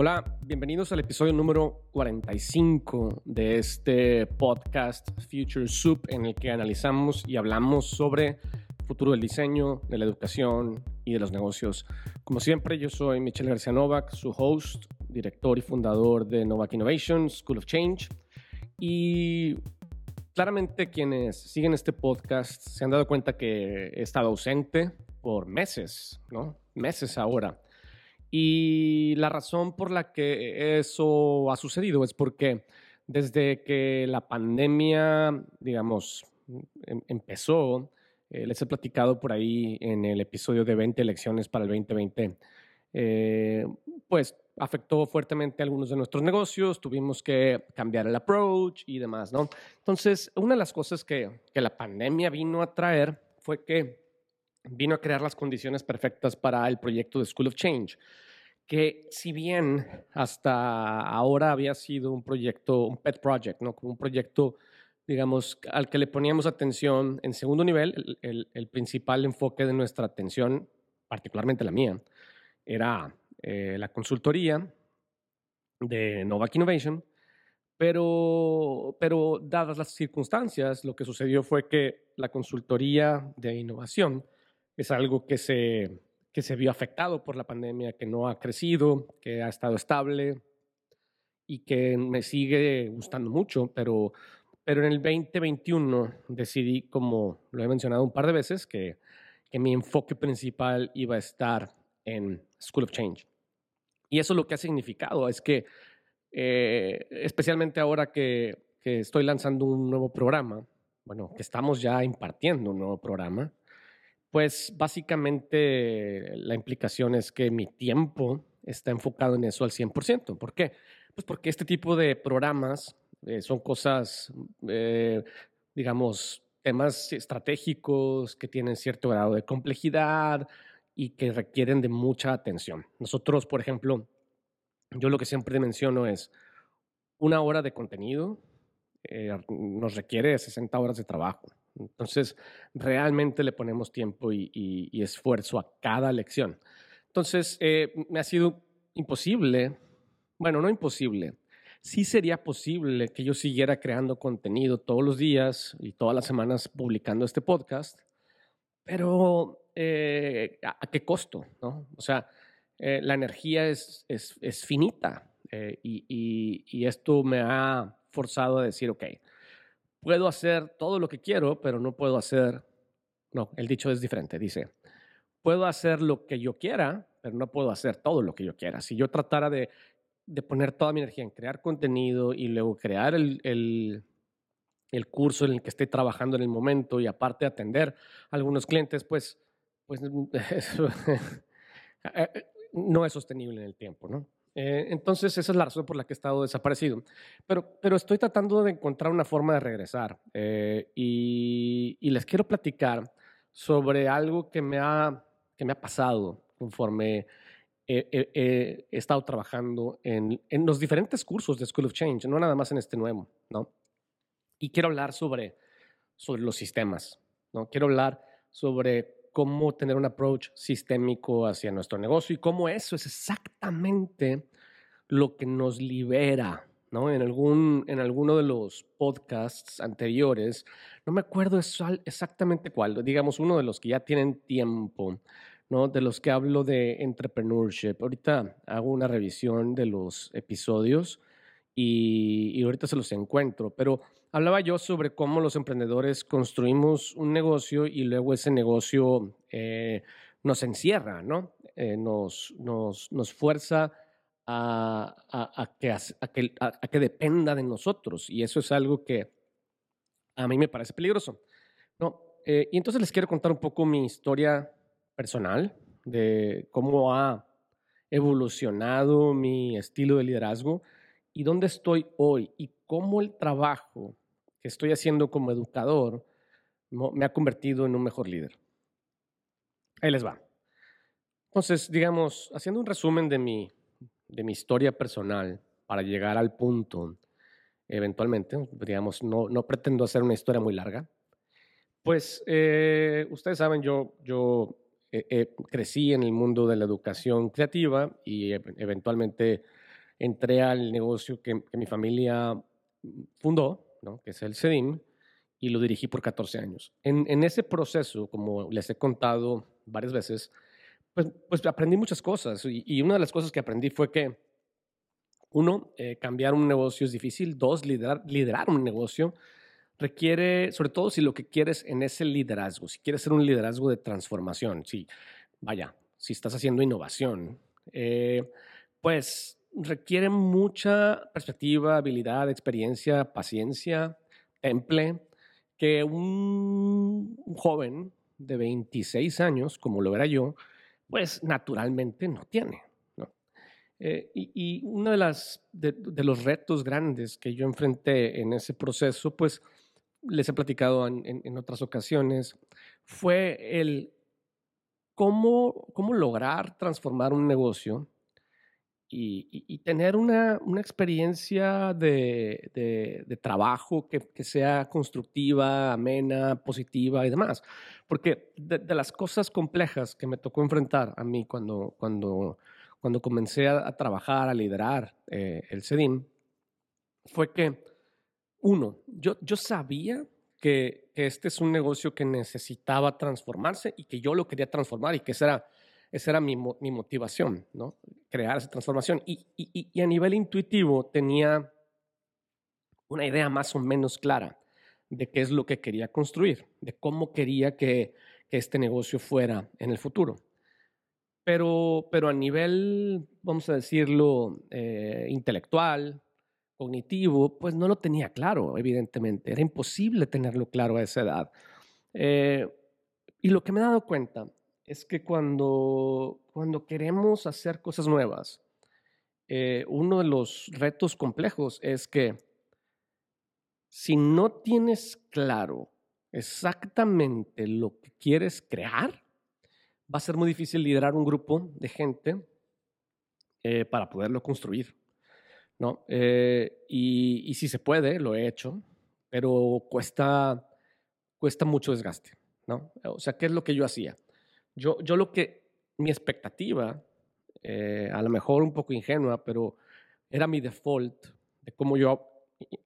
Hola, bienvenidos al episodio número 45 de este podcast Future Soup en el que analizamos y hablamos sobre futuro del diseño, de la educación y de los negocios. Como siempre, yo soy Michelle García Novak, su host, director y fundador de Novak Innovation, School of Change. Y claramente quienes siguen este podcast se han dado cuenta que he estado ausente por meses, ¿no? Meses ahora. Y la razón por la que eso ha sucedido es porque desde que la pandemia, digamos, em, empezó, eh, les he platicado por ahí en el episodio de 20 elecciones para el 2020, eh, pues afectó fuertemente a algunos de nuestros negocios, tuvimos que cambiar el approach y demás, ¿no? Entonces, una de las cosas que, que la pandemia vino a traer fue que vino a crear las condiciones perfectas para el proyecto de School of Change, que si bien hasta ahora había sido un proyecto, un pet project, ¿no? Un proyecto, digamos, al que le poníamos atención en segundo nivel, el, principal enfoque de nuestra atención, particularmente la mía, era eh, la consultoría de Novak Innovation, pero, pero dadas las circunstancias, lo que sucedió fue que la consultoría de innovación es algo que se, que se vio afectado por la pandemia, que no ha crecido, que ha estado estable y que me sigue gustando mucho, pero, pero en el 2021 decidí, como lo he mencionado un par de veces, que, que mi enfoque principal iba a estar en School of Change. Y eso lo que ha significado es que, eh, especialmente ahora que, que estoy lanzando un nuevo programa, bueno, que estamos ya impartiendo un nuevo programa, pues básicamente la implicación es que mi tiempo está enfocado en eso al 100%. ¿Por qué? Pues porque este tipo de programas eh, son cosas, eh, digamos, temas estratégicos que tienen cierto grado de complejidad y que requieren de mucha atención. Nosotros, por ejemplo, yo lo que siempre menciono es una hora de contenido eh, nos requiere 60 horas de trabajo. Entonces, realmente le ponemos tiempo y, esfuerzo a cada lección. Entonces, eh, me ha sido imposible, bueno, no imposible, sí sería posible que yo siguiera creando contenido todos los días y todas las semanas publicando este podcast, pero eh, ¿a, qué costo? ¿no? O sea, eh, la energía es, finita y, y esto me ha forzado a decir, ok, puedo hacer todo lo que quiero, pero no puedo hacer, no, el dicho es diferente, dice, puedo hacer lo que yo quiera, pero no puedo hacer todo lo que yo quiera. Si yo tratara de, de poner toda mi energía en crear contenido y luego crear el, el, el, curso en el que estoy trabajando en el momento y aparte atender a algunos clientes, pues, pues no es sostenible en el tiempo, ¿no? Eh, entonces, esa es la razón por la que he estado desaparecido. Pero, pero estoy tratando de encontrar una forma de regresar. Eh, y, les quiero platicar sobre algo que me ha, que me ha pasado conforme he, estado trabajando en, en, los diferentes cursos de School of Change, no nada más en este nuevo, ¿no? Y quiero hablar sobre, sobre los sistemas, ¿no? Quiero hablar sobre cómo tener un approach sistémico hacia nuestro negocio y cómo eso es exactamente lo que nos libera. ¿no? En, algún, en alguno de los podcasts anteriores, no me acuerdo exactamente cuál, digamos uno de los que ya tienen tiempo, ¿no? de los que hablo de entrepreneurship. Ahorita hago una revisión de los episodios y, y ahorita se los encuentro, pero hablaba yo sobre cómo los emprendedores construimos un negocio y luego ese negocio eh, nos encierra, ¿no? Eh, nos, nos, nos, fuerza a, a, que, a, que, dependa de nosotros y eso es algo que a mí me parece peligroso. ¿no? Eh, y entonces les quiero contar un poco mi historia personal de cómo ha evolucionado mi estilo de liderazgo y dónde estoy hoy y cómo el trabajo que estoy haciendo como educador me ha convertido en un mejor líder. Ahí les va. Entonces, digamos, haciendo un resumen de mi, de mi historia personal para llegar al punto, eventualmente, digamos, no, no pretendo hacer una historia muy larga, pues eh, ustedes saben, yo, yo eh, eh, crecí en el mundo de la educación creativa y eventualmente entré al negocio que, mi familia fundó, ¿no? que es el CEDIM, y lo dirigí por 14 años. En, en, ese proceso, como les he contado varias veces, pues, pues aprendí muchas cosas y, una de las cosas que aprendí fue que, uno, eh, cambiar un negocio es difícil, dos, liderar, liderar un negocio requiere, sobre todo si lo que quieres en ese liderazgo, si quieres ser un liderazgo de transformación, si, vaya, si estás haciendo innovación, eh, pues requiere mucha perspectiva, habilidad, experiencia, paciencia, temple, que un, joven de 26 años, como lo era yo, pues naturalmente no tiene. Eh, y, uno de, las, de, los retos grandes que yo enfrenté en ese proceso, pues les he platicado en, otras ocasiones, fue el cómo, cómo lograr transformar un negocio y, tener una, una experiencia de, de, trabajo que, que, sea constructiva, amena, positiva y demás. Porque de, las cosas complejas que me tocó enfrentar a mí cuando, cuando, cuando comencé a, trabajar, a liderar eh, el CEDIM, fue que, uno, yo, yo sabía que, este es un negocio que necesitaba transformarse y que yo lo quería transformar y que ese era esa era mi, motivación, ¿no? Crear esa transformación. Y, a nivel intuitivo tenía una idea más o menos clara de qué es lo que quería construir, de cómo quería que, que este negocio fuera en el futuro. Pero, pero a nivel, vamos a decirlo, eh, intelectual, cognitivo, pues no lo tenía claro, evidentemente. Era imposible tenerlo claro a esa edad. Eh, y lo que me he dado cuenta es que cuando, cuando queremos hacer cosas nuevas, eh, uno de los retos complejos es que si no tienes claro exactamente lo que quieres crear, va a ser muy difícil liderar un grupo de gente eh, para poderlo construir. ¿no? Eh, y, y, si se puede, lo he hecho, pero cuesta, cuesta mucho desgaste. ¿no? O sea, ¿qué es lo que yo hacía? Yo, yo lo que, mi expectativa, eh, a lo mejor un poco ingenua, pero era mi default de cómo yo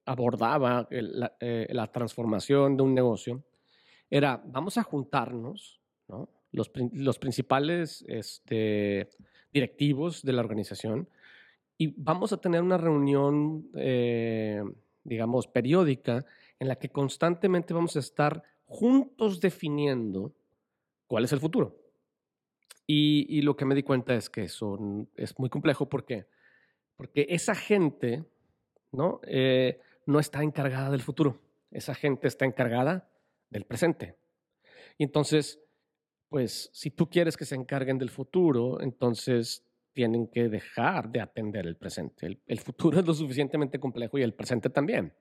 abordaba eh, la, transformación de un negocio, era, vamos a juntarnos, ¿no? los, los, principales este, directivos de la organización, y vamos a tener una reunión, eh, digamos, periódica en la que constantemente vamos a estar juntos definiendo cuál es el futuro. Y, lo que me di cuenta es que eso es muy complejo porque, porque esa gente ¿no? Eh, no está encargada del futuro, esa gente está encargada del presente. Y entonces, pues si tú quieres que se encarguen del futuro, entonces tienen que dejar de atender el presente. El, futuro es lo suficientemente complejo y el presente también.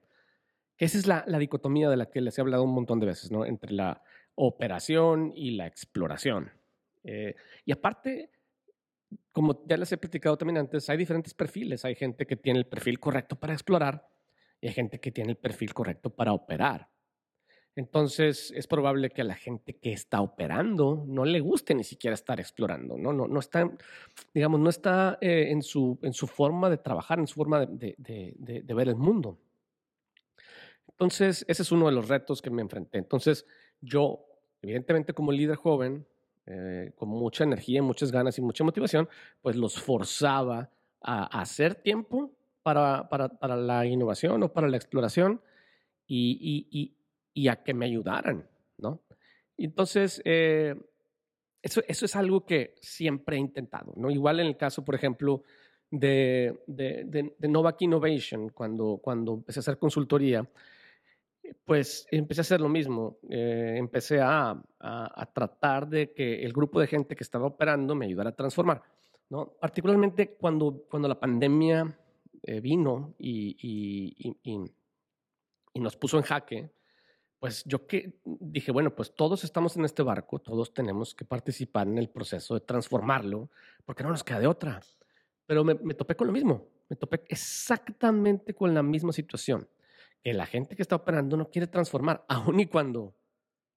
Esa es la, la, dicotomía de la que les he hablado un montón de veces, ¿no? Entre la operación y la exploración. Eh, y aparte, como ya les he platicado también antes, hay diferentes perfiles. Hay gente que tiene el perfil correcto para explorar y hay gente que tiene el perfil correcto para operar. Entonces, es probable que a la gente que está operando no le guste ni siquiera estar explorando, ¿no? No, está, digamos, no está eh, en, su, en su forma de trabajar, en su forma de, de, de, ver el mundo. Entonces, ese es uno de los retos que me enfrenté. Entonces, yo, evidentemente como líder joven, eh, con mucha energía, muchas ganas y mucha motivación, pues los forzaba a, hacer tiempo para, para, para, la innovación o para la exploración y, y, y, a que me ayudaran, ¿no? Entonces, eh, eso, eso es algo que siempre he intentado, ¿no? Igual en el caso, por ejemplo, de, de, de, de Novak Innovation, cuando, cuando empecé a hacer consultoría, pues empecé a hacer lo mismo. Eh, empecé a, tratar de que el grupo de gente que estaba operando me ayudara a transformar. ¿no? Particularmente cuando, cuando la pandemia eh, vino y, y, y, nos puso en jaque, pues yo que dije, bueno, pues todos estamos en este barco, todos tenemos que participar en el proceso de transformarlo, porque no nos queda de otra. Pero me, me topé con lo mismo, me topé exactamente con la misma situación que la gente que está operando no quiere transformar, aun y cuando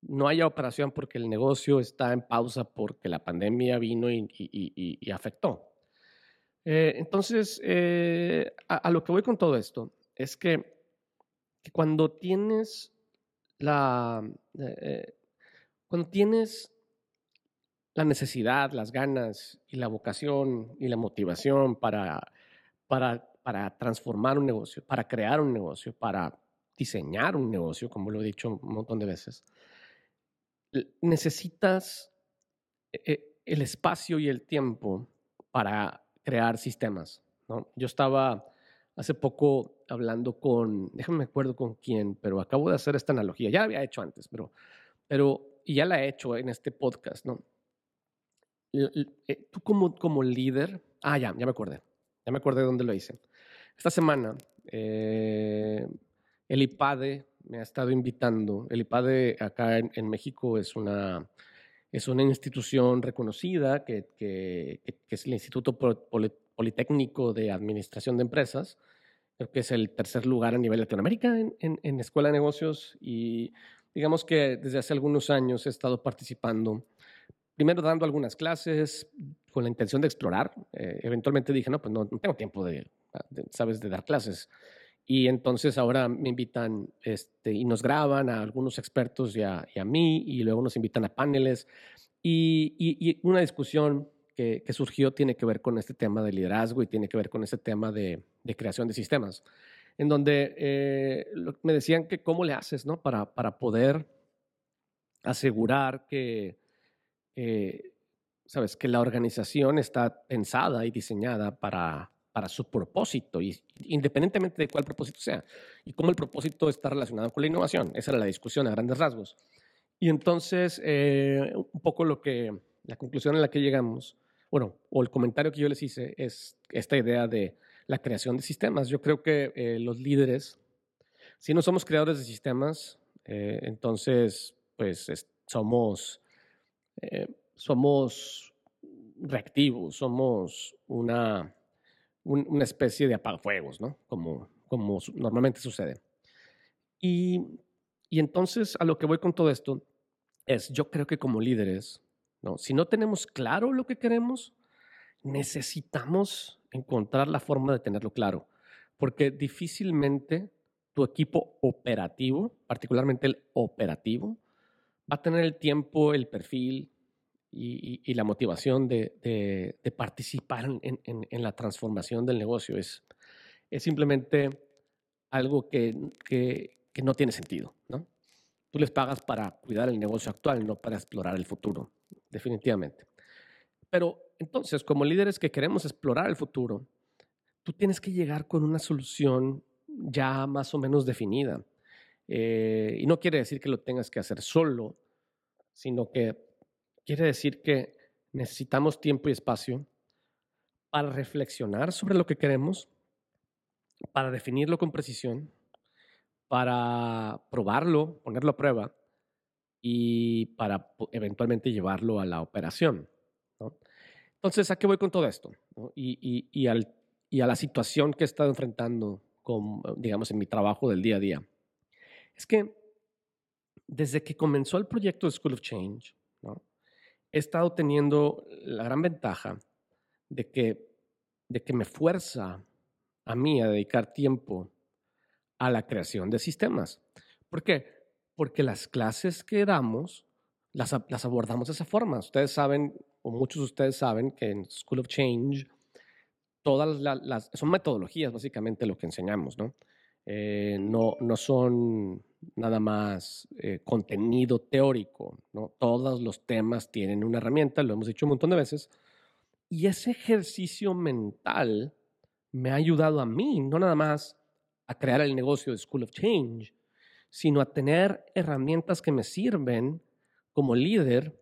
no haya operación porque el negocio está en pausa porque la pandemia vino y, afectó. Eh, entonces, eh, a, lo que voy con todo esto es que, cuando tienes la, eh, cuando tienes la necesidad, las ganas y la vocación y la motivación para, para, para transformar un negocio, para crear un negocio, para diseñar un negocio, como lo he dicho un montón de veces, necesitas el espacio y el tiempo para crear sistemas. Yo estaba hace poco hablando con, déjame me acuerdo con quién, pero acabo de hacer esta analogía. Ya la había hecho antes, pero, pero y ya la he hecho en este podcast, ¿no? Eh, tú como, como líder, ah, ya, ya me acordé, ya me acordé de dónde lo hice. Esta semana, eh, el IPADE me ha estado invitando. El IPADE acá en México es una es una institución reconocida que, es el Instituto Politécnico de Administración de Empresas. Creo que es el tercer lugar a nivel Latinoamérica en, en, Escuela de Negocios y digamos que desde hace algunos años he estado participando, primero dando algunas clases con la intención de explorar. Eh, eventualmente dije, no, pues no, tengo tiempo de, sabes, de dar clases. Y entonces ahora me invitan este, y nos graban a algunos expertos y a, mí, y luego nos invitan a paneles. Y, una discusión que, surgió tiene que ver con este tema de liderazgo y tiene que ver con este tema de, creación de sistemas, en donde eh, me decían que cómo le haces ¿no? para, para poder asegurar que, ¿sabes? que la organización está pensada y diseñada para para su propósito, y, independientemente de cuál propósito sea, y cómo el propósito está relacionado con la innovación. Esa era la discusión a grandes rasgos. Y entonces, eh, un poco lo que, la conclusión a la que llegamos, bueno, o el comentario que yo les hice es esta idea de la creación de sistemas. Yo creo que eh, los líderes, si no somos creadores de sistemas, eh, entonces, pues somos, somos reactivos, somos una una especie de apagafuegos, ¿no? Como, como normalmente sucede. Y, y entonces a lo que voy con todo esto es, yo creo que como líderes, ¿no? si no tenemos claro lo que queremos, necesitamos encontrar la forma de tenerlo claro, porque difícilmente tu equipo operativo, particularmente el operativo, va a tener el tiempo, el perfil, y, la motivación de, participar en, la transformación del negocio. Es, es simplemente algo que, no tiene sentido. ¿no? Tú les pagas para cuidar el negocio actual, no para explorar el futuro, definitivamente. Pero entonces, como líderes que queremos explorar el futuro, tú tienes que llegar con una solución ya más o menos definida. Eh, y no quiere decir que lo tengas que hacer solo, sino que Quiere decir que necesitamos tiempo y espacio para reflexionar sobre lo que queremos, para definirlo con precisión, para probarlo, ponerlo a prueba y para eventualmente llevarlo a la operación. Entonces, ¿a qué voy con todo esto? Y, a la situación que he estado enfrentando, con, digamos, en mi trabajo del día a día. Es que desde que comenzó el proyecto de School of Change, he estado teniendo la gran ventaja de que, de que me fuerza a mí a dedicar tiempo a la creación de sistemas. ¿Por qué? Porque las clases que damos las, abordamos de esa forma. Ustedes saben, o muchos de ustedes saben, que en School of Change todas las, son metodologías básicamente lo que enseñamos, ¿no? Eh, no, no son nada más eh, contenido teórico, ¿no? Todos los temas tienen una herramienta, lo hemos dicho un montón de veces, y ese ejercicio mental me ha ayudado a mí, no nada más a crear el negocio de School of Change, sino a tener herramientas que me sirven como líder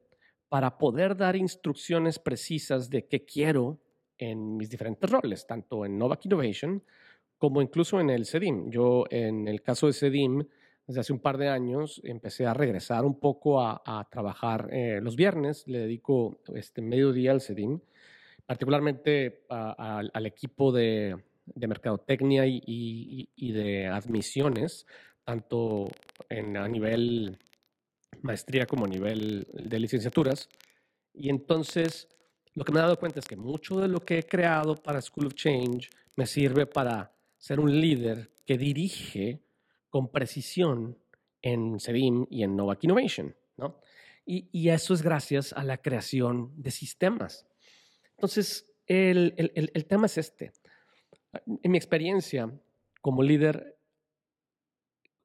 para poder dar instrucciones precisas de qué quiero en mis diferentes roles, tanto en Novak Innovation como incluso en el CEDIM. Yo, en el caso de CEDIM, desde hace un par de años empecé a regresar un poco a, trabajar eh, los viernes, le dedico este mediodía al CEDIM, particularmente al equipo de, mercadotecnia y, de admisiones, tanto a nivel maestría como a nivel de licenciaturas. Y entonces lo que me he dado cuenta es que mucho de lo que he creado para School of Change me sirve para ser un líder que dirige con precisión en SEDIM y en Novak Innovation, ¿no? Y, y, eso es gracias a la creación de sistemas. Entonces, el, el, el tema es este. En mi experiencia como líder,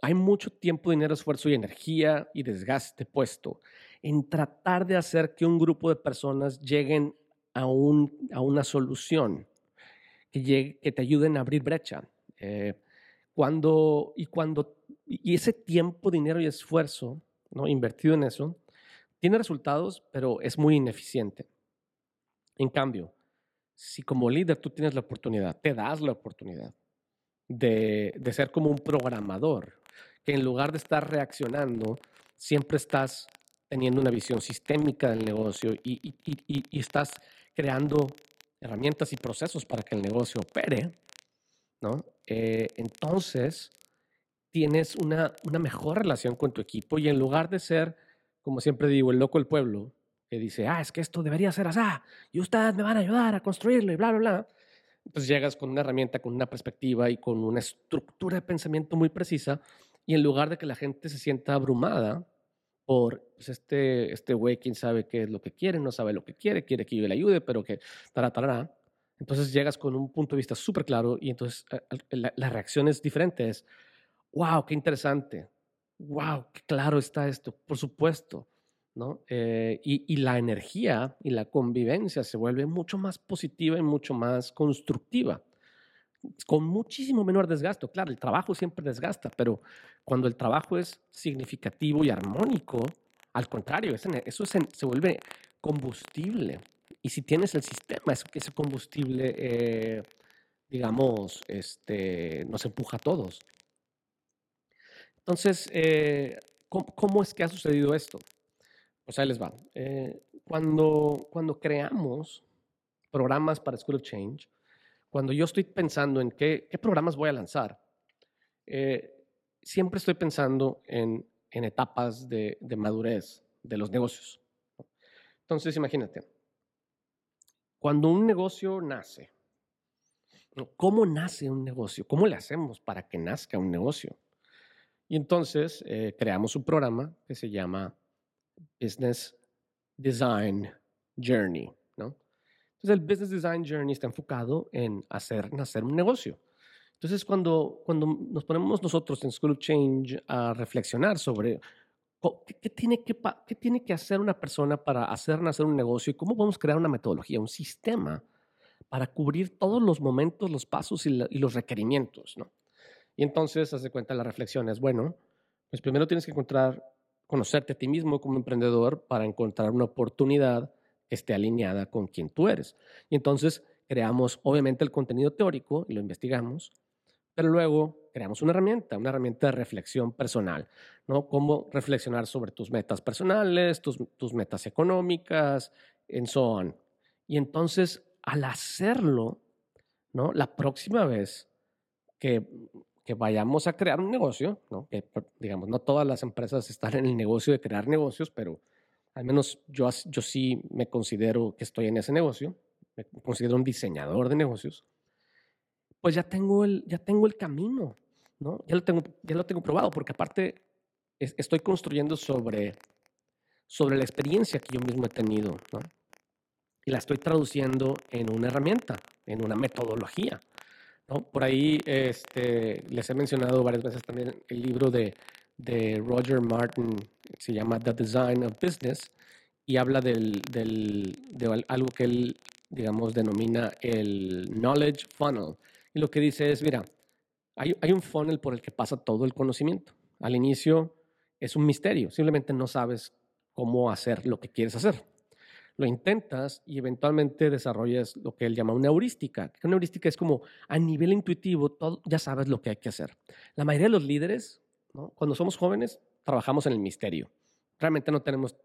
hay mucho tiempo, dinero, esfuerzo y energía y desgaste puesto en tratar de hacer que un grupo de personas lleguen a, un, a una solución, que, que te ayuden a abrir brecha. Eh, cuando, y, cuando, y ese tiempo, dinero y esfuerzo ¿no? invertido en eso tiene resultados, pero es muy ineficiente. En cambio, si como líder tú tienes la oportunidad, te das la oportunidad de, de ser como un programador, que en lugar de estar reaccionando, siempre estás teniendo una visión sistémica del negocio y, estás creando herramientas y procesos para que el negocio opere, ¿no? Eh, entonces tienes una, una mejor relación con tu equipo y en lugar de ser, como siempre digo, el loco del pueblo, que dice, ah, es que esto debería ser así, y ustedes me van a ayudar a construirlo y bla, bla, bla. Entonces llegas con una herramienta, con una perspectiva y con una estructura de pensamiento muy precisa y en lugar de que la gente se sienta abrumada por pues este, este güey, quién sabe qué es lo que quiere, no sabe lo que quiere, quiere que yo le ayude, pero que tará, Entonces llegas con un punto de vista súper claro y entonces eh, la, la, reacción es diferente. Es, wow, qué interesante. Wow, qué claro está esto. Por supuesto. ¿no? Eh, y, y, la energía y la convivencia se vuelve mucho más positiva y mucho más constructiva con muchísimo menor desgasto. Claro, el trabajo siempre desgasta, pero cuando el trabajo es significativo y armónico, al contrario, eso se, vuelve combustible. Y si tienes el sistema, ese combustible, eh, digamos, este, nos empuja a todos. Entonces, eh, ¿cómo, es que ha sucedido esto? Pues ahí les va. Eh, cuando, cuando creamos programas para School of Change, cuando yo estoy pensando en qué, programas voy a lanzar, siempre estoy pensando en, etapas de, madurez de los negocios. Entonces, imagínate, cuando un negocio nace, ¿cómo nace un negocio? ¿Cómo le hacemos para que nazca un negocio? Y entonces eh, creamos un programa que se llama Business Design Journey. Entonces el Business Design Journey está enfocado en hacer nacer un negocio. Entonces cuando, cuando nos ponemos nosotros en School of Change a reflexionar sobre qué, tiene que, tiene que hacer una persona para hacer nacer un negocio y cómo podemos crear una metodología, un sistema para cubrir todos los momentos, los pasos y, los requerimientos, ¿no? Y entonces, hace cuenta, la reflexión es, bueno, pues primero tienes que encontrar, conocerte a ti mismo como emprendedor para encontrar una oportunidad esté alineada con quien tú eres. Y entonces creamos, obviamente, el contenido teórico y lo investigamos, pero luego creamos una herramienta, una herramienta de reflexión personal, ¿no? Cómo reflexionar sobre tus metas personales, tus, tus metas económicas, en so on. Y entonces, al hacerlo, ¿no? La próxima vez que, que vayamos a crear un negocio, ¿no? Que, digamos, no todas las empresas están en el negocio de crear negocios, pero al menos yo, yo sí me considero que estoy en ese negocio, me considero un diseñador de negocios, pues ya tengo el, ya tengo el camino, ¿no? Ya lo tengo, ya lo tengo probado, porque aparte estoy construyendo sobre, sobre la experiencia que yo mismo he tenido, ¿no? Y la estoy traduciendo en una herramienta, en una metodología. ¿no? Por ahí este, les he mencionado varias veces también el libro de de Roger Martin, se llama The Design of Business, y habla del, del, de algo que él, digamos, denomina el Knowledge Funnel. Lo que dice es, mira, hay, hay un funnel por el que pasa todo el conocimiento. Al inicio es un misterio, simplemente no sabes cómo hacer lo que quieres hacer. Lo intentas y eventualmente desarrollas lo que él llama una heurística. Una heurística es como a nivel intuitivo, todo, ya sabes lo que hay que hacer. La mayoría de los líderes cuando somos jóvenes, trabajamos en el misterio. Realmente no tenemos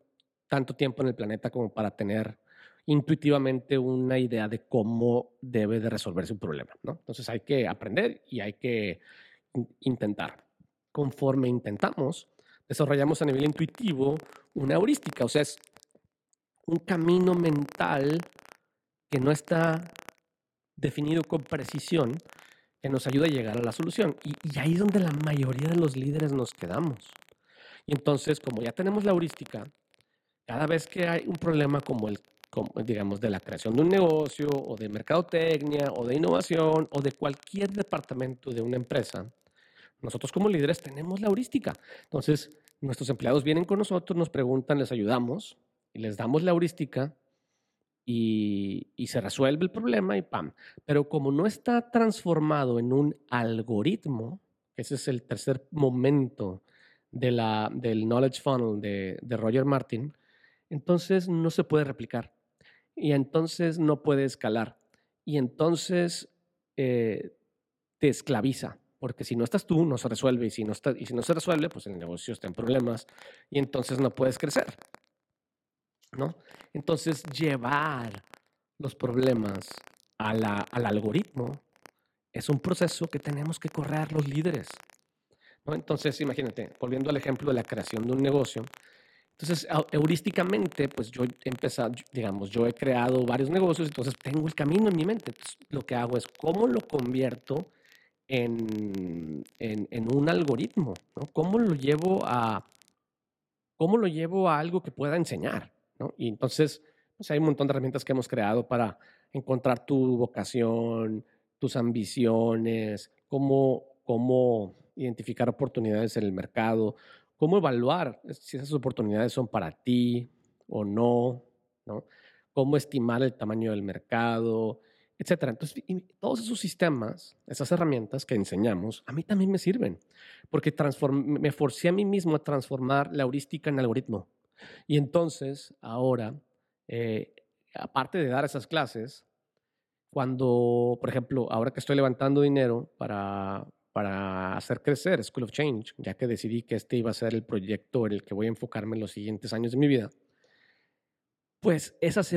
tanto tiempo en el planeta como para tener intuitivamente una idea de cómo debe de resolverse un problema. Entonces hay que aprender y hay que intentar. Conforme intentamos, desarrollamos a nivel intuitivo una heurística, o sea, es un camino mental que no está definido con precisión que nos ayuda a llegar a la solución. Y, y, ahí es donde la mayoría de los líderes nos quedamos. Y entonces, como ya tenemos la heurística, cada vez que hay un problema como el, como, digamos, de la creación de un negocio o de mercadotecnia o de innovación o de cualquier departamento de una empresa, nosotros como líderes tenemos la heurística. Entonces, nuestros empleados vienen con nosotros, nos preguntan, les ayudamos y les damos la heurística y, y, se resuelve el problema y pam. Pero como no está transformado en un algoritmo, ese es el tercer momento de la, del Knowledge Funnel de, de Roger Martin, entonces no se puede replicar y entonces no puede escalar y entonces eh, te esclaviza. Porque si no estás tú, no se resuelve. Y si no, está, y si no se resuelve, pues el negocio está en problemas y entonces no puedes crecer. ¿no? Entonces, llevar los problemas al algoritmo es un proceso que tenemos que correr los líderes. Entonces, imagínate, volviendo al ejemplo de la creación de un negocio, entonces, heurísticamente, pues yo he empezado, digamos, yo he creado varios negocios, entonces tengo el camino en mi mente. Entonces, lo que hago es cómo lo convierto en, en, un algoritmo, ¿no? ¿Cómo lo llevo a, cómo lo llevo a algo que pueda enseñar. Y entonces, pues hay un montón de herramientas que hemos creado para encontrar tu vocación, tus ambiciones, cómo, cómo identificar oportunidades en el mercado, cómo evaluar si esas oportunidades son para ti o no, ¿no? Cómo estimar el tamaño del mercado, etcétera. Entonces, todos esos sistemas, esas herramientas que enseñamos, a mí también me sirven, porque me forcé a mí mismo a transformar la heurística en algoritmo. Y entonces, ahora, eh, aparte de dar esas clases, cuando, por ejemplo, ahora que estoy levantando dinero para, para hacer crecer School of Change, ya que decidí que este iba a ser el proyecto en el que voy a enfocarme en los siguientes años de mi vida, pues esas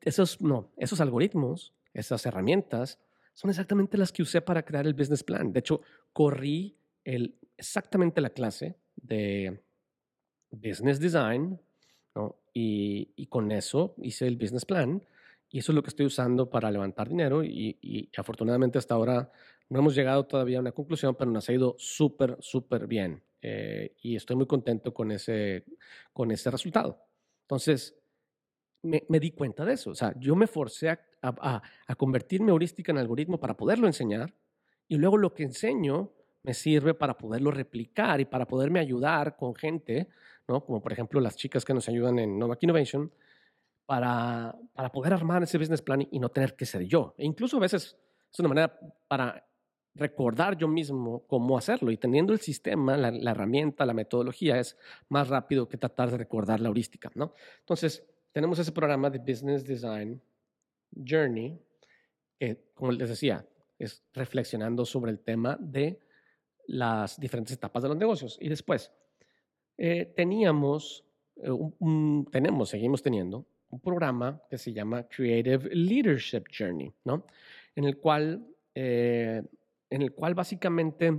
esos, no, esos algoritmos, esas herramientas, son exactamente las que usé para crear el business plan. De hecho, corrí el, exactamente la clase de business design y, y, con eso hice el business plan y eso es lo que estoy usando para levantar dinero y, y afortunadamente hasta ahora no hemos llegado todavía a una conclusión, pero nos ha ido súper, súper bien. Eh, y estoy muy contento con ese, con ese resultado. Entonces, me, me, di cuenta de eso. O sea, yo me forcé a, a, a, convertirme heurística en algoritmo para poderlo enseñar y luego lo que enseño me sirve para poderlo replicar y para poderme ayudar con gente, ¿no? como por ejemplo las chicas que nos ayudan en Novak Innovation, para, para poder armar ese business plan y no tener que ser yo. E incluso a veces es una manera para recordar yo mismo cómo hacerlo y teniendo el sistema, la, herramienta, la metodología es más rápido que tratar de recordar la heurística, ¿no? Entonces, tenemos ese programa de Business Design Journey que, como les decía, es reflexionando sobre el tema de las diferentes etapas de los negocios. Y después, eh, teníamos, eh, tenemos, seguimos teniendo, un programa que se llama Creative Leadership Journey, ¿no? En el cual eh, en el cual básicamente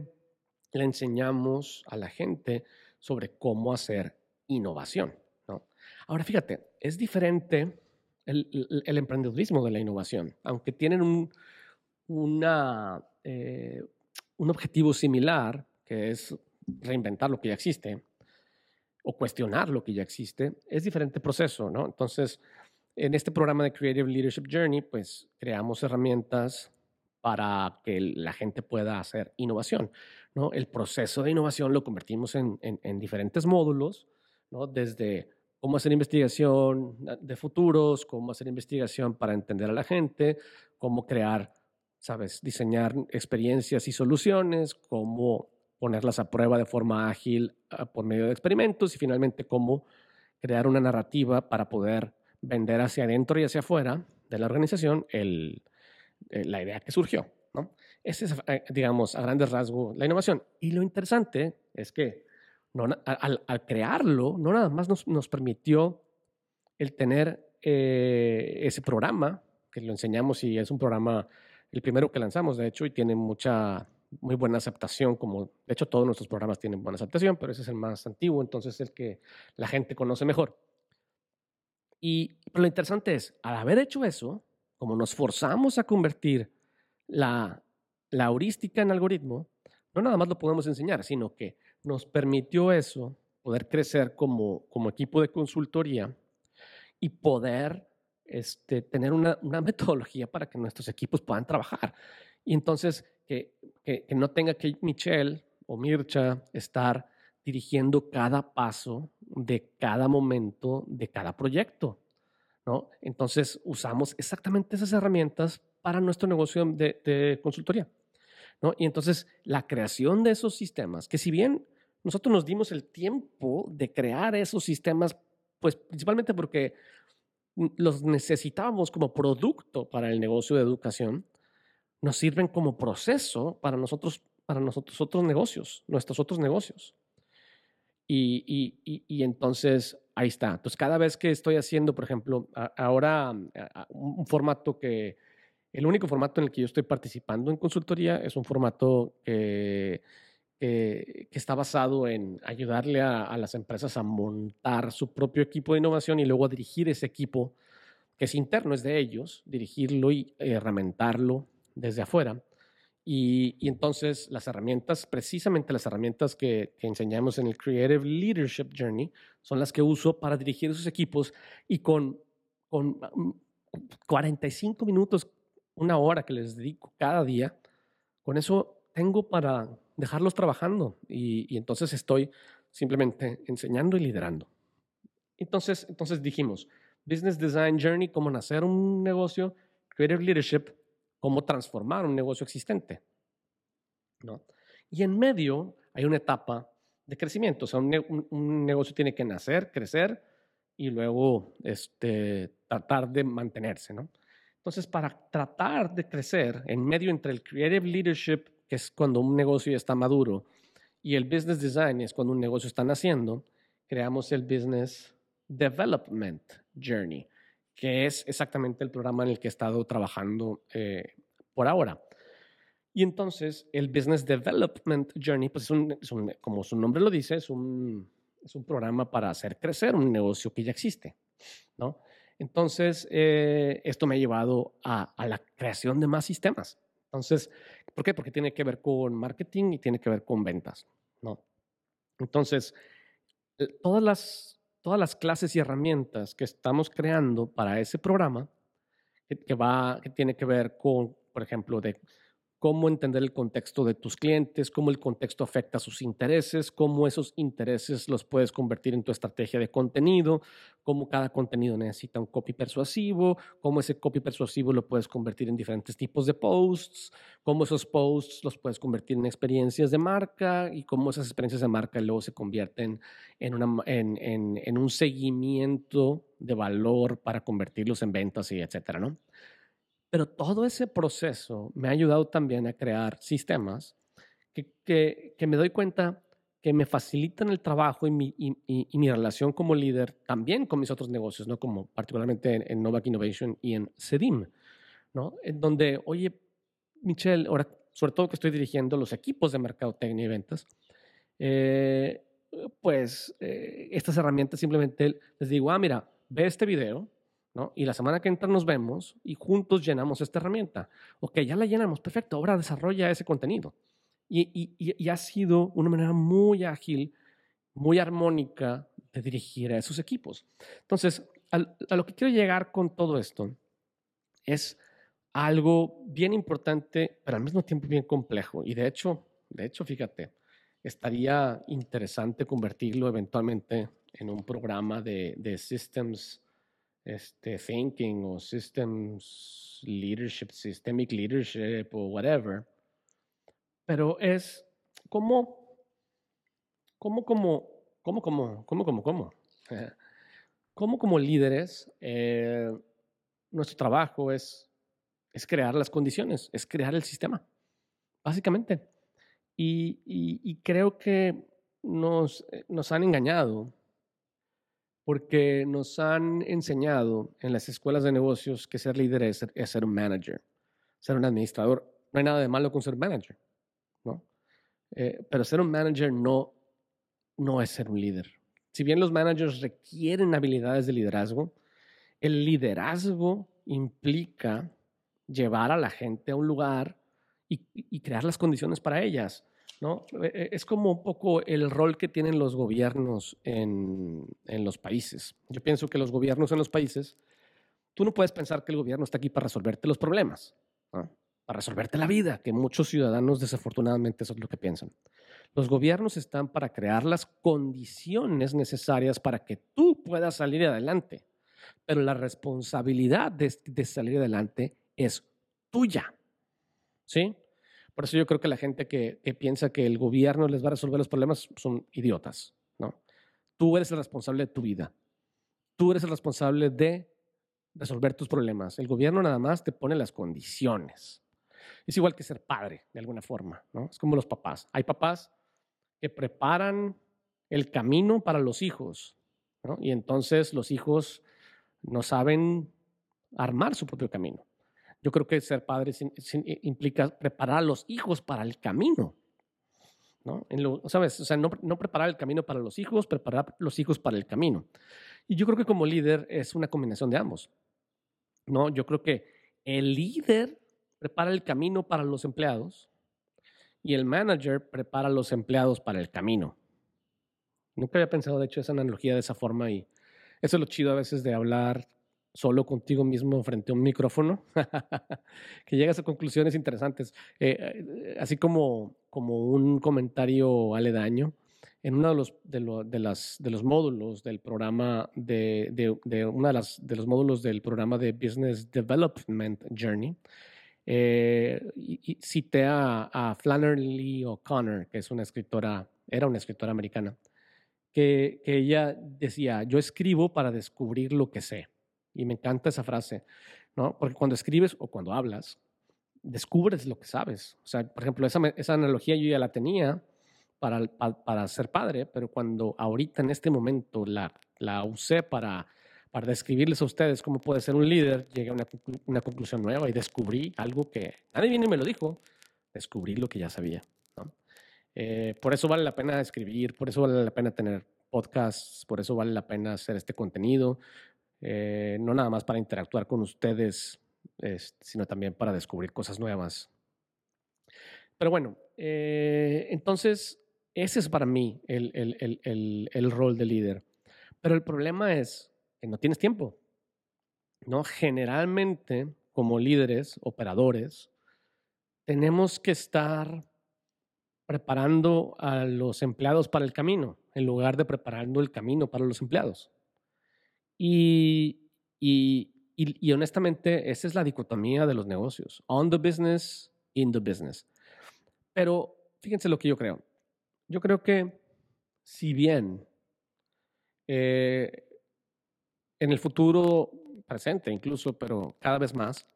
le enseñamos a la gente sobre cómo hacer innovación. ¿no? Ahora, fíjate, es diferente el, el, emprendedurismo de la innovación, aunque tienen eh, un objetivo similar, que es reinventar lo que ya existe o cuestionar lo que ya existe, es diferente proceso. Entonces, en este programa de Creative Leadership Journey, pues creamos herramientas para que la gente pueda hacer innovación. ¿no? El proceso de innovación lo convertimos en, en, diferentes módulos, ¿no? desde cómo hacer investigación de futuros, cómo hacer investigación para entender a la gente, cómo crear, sabes, diseñar experiencias y soluciones, cómo ponerlas a prueba de forma ágil ah, por medio de experimentos y finalmente cómo crear una narrativa para poder vender hacia adentro y hacia afuera de la organización el, eh, la idea que surgió. ¿no? Ese es, eh, digamos, a grandes rasgos la innovación. Y lo interesante es que al, crearlo, no nada más nos, nos permitió el tener eh, ese programa, que lo enseñamos y es un programa, el primero que lanzamos, de hecho, y tiene mucha, muy buena aceptación, como de hecho todos nuestros programas tienen buena aceptación, pero ese es el más antiguo, entonces es el que la gente conoce mejor. Y lo interesante es, al haber hecho eso, como nos forzamos a convertir la, la heurística en algoritmo, no nada más lo podemos enseñar, sino que nos permitió eso, poder crecer como, como equipo de consultoría y poder este, tener una, una, metodología para que nuestros equipos puedan trabajar. Y entonces, que, que, que, no tenga que Michelle o Mircha estar dirigiendo cada paso de cada momento de cada proyecto. ¿No? Entonces, usamos exactamente esas herramientas para nuestro negocio de, consultoría. ¿no? Y entonces, la creación de esos sistemas, que si bien nosotros nos dimos el tiempo de crear esos sistemas, pues principalmente porque los necesitábamos como producto para el negocio de educación, nos sirven como proceso para nosotros, para nosotros otros negocios, nuestros otros negocios. Y, y, y, entonces ahí está. Entonces cada vez que estoy haciendo, por ejemplo, ahora un formato que, el único formato en el que yo estoy participando en consultoría es un formato que que está basado en ayudarle a, las empresas a montar su propio equipo de innovación y luego a dirigir ese equipo que es interno, es de ellos, dirigirlo y herramentarlo desde afuera. Y, entonces las herramientas, precisamente las herramientas que, enseñamos en el Creative Leadership Journey, son las que uso para dirigir esos equipos y con, con 45 mm, minutos, una hora que les dedico cada día, con eso tengo para dejarlos trabajando y, entonces estoy simplemente enseñando y liderando. Entonces, entonces dijimos, Business Design Journey, cómo nacer un negocio, Creative Leadership, cómo transformar un negocio existente. ¿no? Y en medio hay una etapa de crecimiento, o sea, un, un, negocio tiene que nacer, crecer y luego este, tratar de mantenerse. ¿no? Entonces, para tratar de crecer en medio entre el Creative Leadership que es cuando un negocio ya está maduro, y el business design es cuando un negocio está naciendo, creamos el business development journey, que es exactamente el programa en el que he estado trabajando eh, por ahora. Y entonces el Business Development Journey, pues es un, como su nombre lo dice, es un, es un programa para hacer crecer un negocio que ya existe, ¿no? Entonces, eh, esto me ha llevado a, a, la creación de más sistemas. Entonces, ¿por qué? Porque tiene que ver con marketing y tiene que ver con ventas, ¿no? Entonces, todas las, todas las clases y herramientas que estamos creando para ese programa, que, va, que tiene que ver con, por ejemplo, de cómo entender el contexto de tus clientes, cómo el contexto afecta sus intereses, cómo esos intereses los puedes convertir en tu estrategia de contenido, cómo cada contenido necesita un copy persuasivo, cómo ese copy persuasivo lo puedes convertir en diferentes tipos de posts, cómo esos posts los puedes convertir en experiencias de marca y cómo esas experiencias de marca luego se convierten en, una, en, en, en un seguimiento de valor para convertirlos en ventas y etcétera, ¿no? Pero todo ese proceso me ha ayudado también a crear sistemas que, me doy cuenta que me facilitan el trabajo y mi, relación como líder también con mis otros negocios, ¿no? Como particularmente en, en Novak Innovation y en Sedim, ¿no? En donde, oye, Michelle, ahora, sobre todo que estoy dirigiendo los equipos de mercadotecnia y ventas, eh, pues eh, estas herramientas simplemente les digo, ah, mira, ve este video, y la semana que entra nos vemos y juntos llenamos esta herramienta. Ok, ya la llenamos, perfecto, ahora desarrolla ese contenido. Y, y, ha sido una manera muy ágil, muy armónica de dirigir a esos equipos. Entonces, a lo que quiero llegar con todo esto es algo bien importante, pero al mismo tiempo bien complejo. Y de hecho, de hecho, fíjate, estaría interesante convertirlo eventualmente en un programa de, de systems este, thinking o systems leadership, systemic leadership o whatever. Pero es como, como, como, como, como, como, como, como, como, líderes, eh, nuestro trabajo es, es crear las condiciones, es crear el sistema, básicamente. Y, y, y creo que nos, nos han engañado porque nos han enseñado en las escuelas de negocios que ser líder es, ser un manager, ser un administrador. No hay nada de malo con ser manager, ¿no? Eh, pero ser un manager no, no es ser un líder. Si bien los managers requieren habilidades de liderazgo, el liderazgo implica llevar a la gente a un lugar y, crear las condiciones para ellas. E, e, es como un poco el rol que tienen los gobiernos en, en los países. Yo pienso que los gobiernos en los países, tú no puedes pensar que el gobierno está aquí para resolverte los problemas, para resolverte la vida, que muchos ciudadanos desafortunadamente eso es lo que piensan. Los gobiernos están para crear las condiciones necesarias para que tú puedas salir adelante, pero la responsabilidad de, de salir adelante es tuya. ¿Sí? Por eso yo creo que la gente que, piensa que el gobierno les va a resolver los problemas son idiotas, ¿no? Tú eres el responsable de tu vida. Tú eres el responsable de resolver tus problemas. El gobierno nada más te pone las condiciones. Es igual que ser padre, de alguna forma, ¿no? Es como los papás. Hay papás que preparan el camino para los hijos, ¿no? Y entonces los hijos no saben armar su propio camino. Yo creo que ser padre implica preparar a los hijos para el camino. ¿no? ¿Sabes? O sea, no, no, preparar el camino para los hijos, preparar los hijos para el camino. Y yo creo que como líder es una combinación de ambos. ¿no? Yo creo que el líder prepara el camino para los empleados y el manager prepara a los empleados para el camino. Nunca había pensado, de hecho, esa analogía de esa forma y eso es lo chido a veces de hablar solo contigo mismo frente a un micrófono, que llegas a conclusiones interesantes. Eh, eh, así como, como un comentario aledaño, en uno de los, de, las, de los módulos del programa de, de, una de, los módulos del programa de Business Development Journey, eh, y, cité a, Flannery O'Connor, que es una escritora, era una escritora americana, que, que ella decía, yo escribo para descubrir lo que sé. Y me encanta esa frase, ¿no? Porque cuando escribes o cuando hablas, descubres lo que sabes. O sea, por ejemplo, esa, esa analogía yo ya la tenía para, para, ser padre, pero cuando ahorita en este momento la, la usé para, para describirles a ustedes cómo puede ser un líder, llegué a una, una conclusión nueva y descubrí algo que nadie viene y me lo dijo, descubrí lo que ya sabía. ¿no? Eh, por eso vale la pena escribir, por eso vale la pena tener podcasts, por eso vale la pena hacer este contenido, eh, no nada más para interactuar con ustedes, sino también para descubrir cosas nuevas. Pero bueno, eh, entonces ese es para mí el, el, rol de líder. Pero el problema es que no tienes tiempo. ¿no? Generalmente, como líderes, operadores, tenemos que estar preparando a los empleados para el camino, en lugar de preparando el camino para los empleados. Y, y, y, honestamente, esa es la dicotomía de los negocios. On the business, in the business. Pero fíjense lo que yo creo. Yo creo que si bien eh, en el futuro presente incluso, pero cada vez más,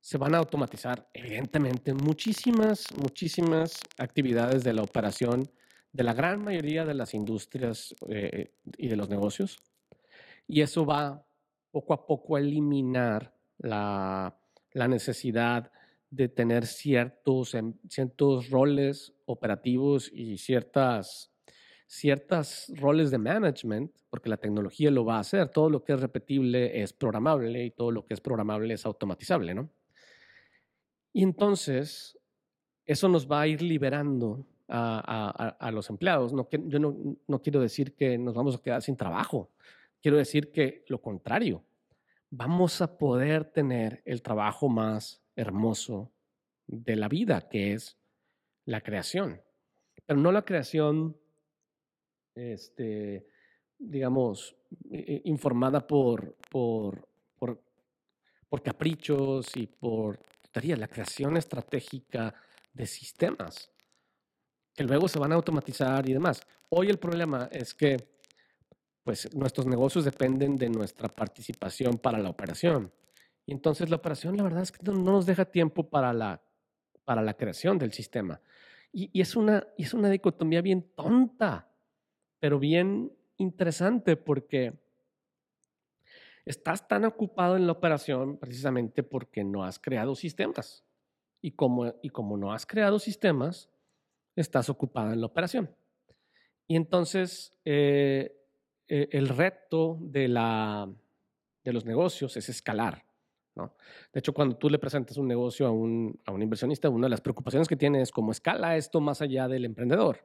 se van a automatizar, evidentemente, muchísimas, muchísimas actividades de la operación de la gran mayoría de las industrias eh, y de los negocios. Y eso va poco a poco a eliminar la, necesidad de tener ciertos, em, ciertos roles operativos y ciertas, ciertas roles de management, porque la tecnología lo va a hacer. Todo lo que es repetible es programable y todo lo que es programable es automatizable, ¿no? Y entonces, eso nos va a ir liberando a, los empleados. No, yo no, no quiero decir que nos vamos a quedar sin trabajo. Quiero decir que lo contrario, vamos a poder tener el trabajo más hermoso de la vida, que es la creación. Pero no la creación, este, digamos, informada por, por, por, por caprichos y por la creación estratégica de sistemas que luego se van a automatizar y demás. Hoy el problema es que pues nuestros negocios dependen de nuestra participación para la operación. Y entonces la operación, la verdad es que no, nos deja tiempo para la, para la creación del sistema. Y, es una, es una dicotomía bien tonta, pero bien interesante porque estás tan ocupado en la operación precisamente porque no has creado sistemas. Y como, y como no has creado sistemas, estás ocupado en la operación. Y entonces, eh, eh, el reto de, la, de los negocios es escalar. ¿no? De hecho, cuando tú le presentas un negocio a un, a un inversionista, una de las preocupaciones que tiene es cómo escala esto más allá del emprendedor.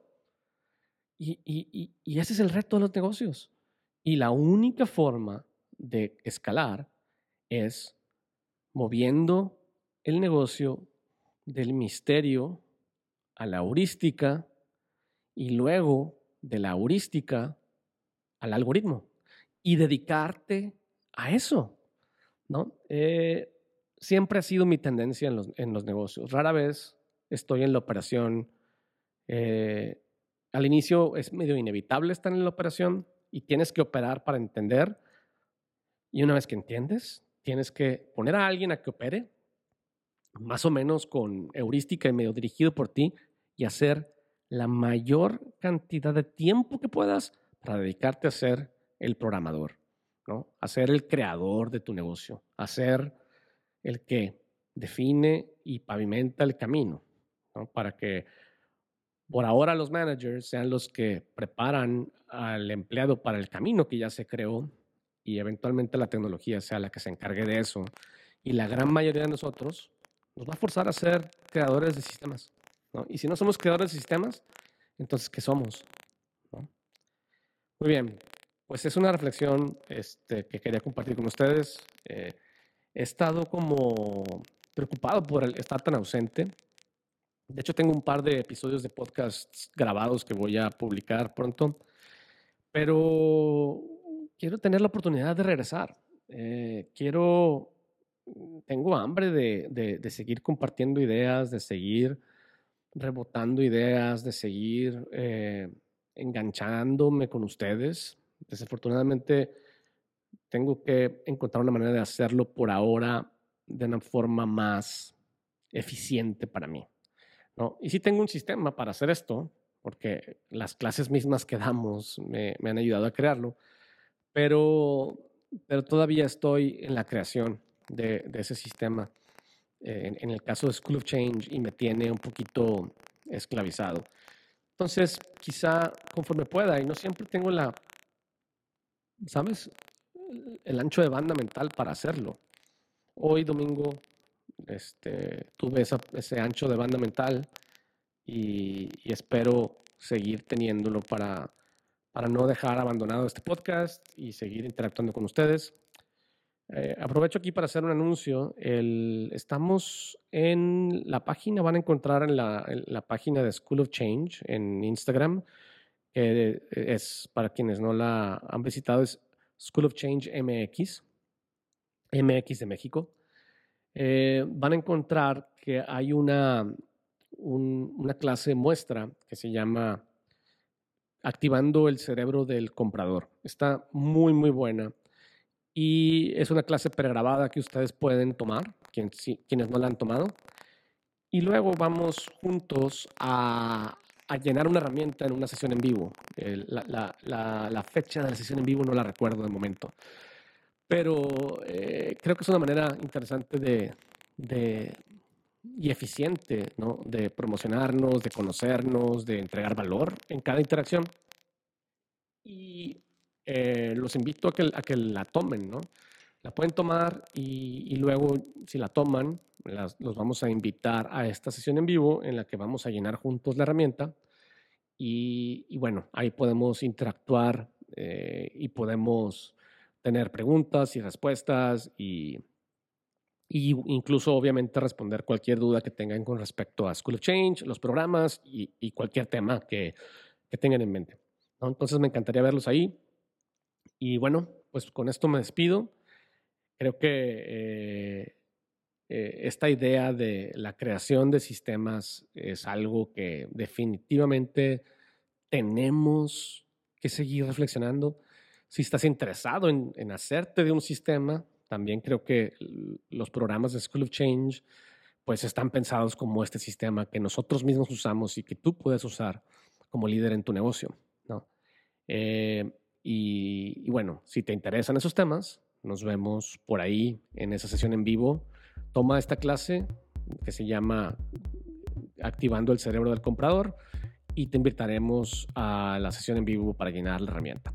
Y, y, y, ese es el reto de los negocios. Y la única forma de escalar es moviendo el negocio del misterio a la heurística y luego de la heurística al algoritmo y dedicarte a eso, ¿no? Eh, siempre ha sido mi tendencia en los, en los, negocios. Rara vez estoy en la operación. Eh, al inicio es medio inevitable estar en la operación y tienes que operar para entender. Y una vez que entiendes, tienes que poner a alguien a que opere, más o menos con heurística y medio dirigido por ti, y hacer la mayor cantidad de tiempo que puedas para dedicarte a ser el programador, ¿no? A ser el creador de tu negocio, a ser el que define y pavimenta el camino, ¿no? Para que por ahora los managers sean los que preparan al empleado para el camino que ya se creó y eventualmente la tecnología sea la que se encargue de eso. Y la gran mayoría de nosotros nos va a forzar a ser creadores de sistemas. ¿no? Y si no somos creadores de sistemas, entonces, ¿qué somos? Muy bien, pues es una reflexión este, que quería compartir con ustedes. Eh, he estado como preocupado por estar tan ausente. De hecho, tengo un par de episodios de podcasts grabados que voy a publicar pronto, pero quiero tener la oportunidad de regresar. Eh, quiero, tengo hambre de, de, seguir compartiendo ideas, de seguir rebotando ideas, de seguir eh, enganchándome con ustedes. Desafortunadamente, tengo que encontrar una manera de hacerlo por ahora de una forma más eficiente para mí. ¿no? Y sí tengo un sistema para hacer esto, porque las clases mismas que damos me, han ayudado a crearlo, pero, pero todavía estoy en la creación de, ese sistema. En, en, el caso de School of Change y me tiene un poquito esclavizado. Entonces, quizá conforme pueda, y no siempre tengo la ¿sabes? El ancho de banda mental para hacerlo. Hoy domingo este, tuve ese ancho de banda mental y, espero seguir teniéndolo para, para no dejar abandonado este podcast y seguir interactuando con ustedes. Eh, aprovecho aquí para hacer un anuncio. Estamos en la página, van a encontrar en la, página de School of Change en Instagram es para quienes no la han visitado, es School of Change MX, MX de México. Eh, van a encontrar que hay una, una clase muestra que se llama Activando el cerebro del comprador. Está muy, muy buena. Y es una clase pregrabada que ustedes pueden tomar, quienes, no la han tomado. Y luego vamos juntos a, a llenar una herramienta en una sesión en vivo. la, la, fecha de la sesión en vivo no la recuerdo de momento. Pero eh, creo que es una manera interesante de, y eficiente ¿no? de promocionarnos, de conocernos, de entregar valor en cada interacción. Y eh, los invito a que, a que la tomen, ¿no? La pueden tomar y, y luego, si la toman, los vamos a invitar a esta sesión en vivo en la que vamos a llenar juntos la herramienta y, bueno, ahí podemos interactuar eh, y podemos tener preguntas y respuestas y, y, incluso obviamente responder cualquier duda que tengan con respecto a School of Change, los programas y, cualquier tema que, que tengan en mente. Entonces me encantaría verlos ahí. Y bueno, pues con esto me despido. Creo que eh, eh, esta idea de la creación de sistemas es algo que definitivamente tenemos que seguir reflexionando. Si estás interesado en, hacerte de un sistema, también creo que los programas de School of Change pues están pensados como este sistema que nosotros mismos usamos y que tú puedes usar como líder en tu negocio. ¿no? Eh, y, bueno, si te interesan esos temas, nos vemos por ahí en esa sesión en vivo toma esta clase que se llama Activando el cerebro del comprador y te invitaremos a la sesión en vivo para llenar la herramienta.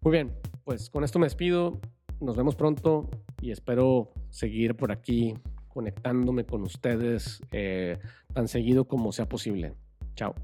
Muy bien, pues con esto me despido, nos vemos pronto y espero seguir por aquí conectándome con ustedes eh, tan seguido como sea posible. Chao.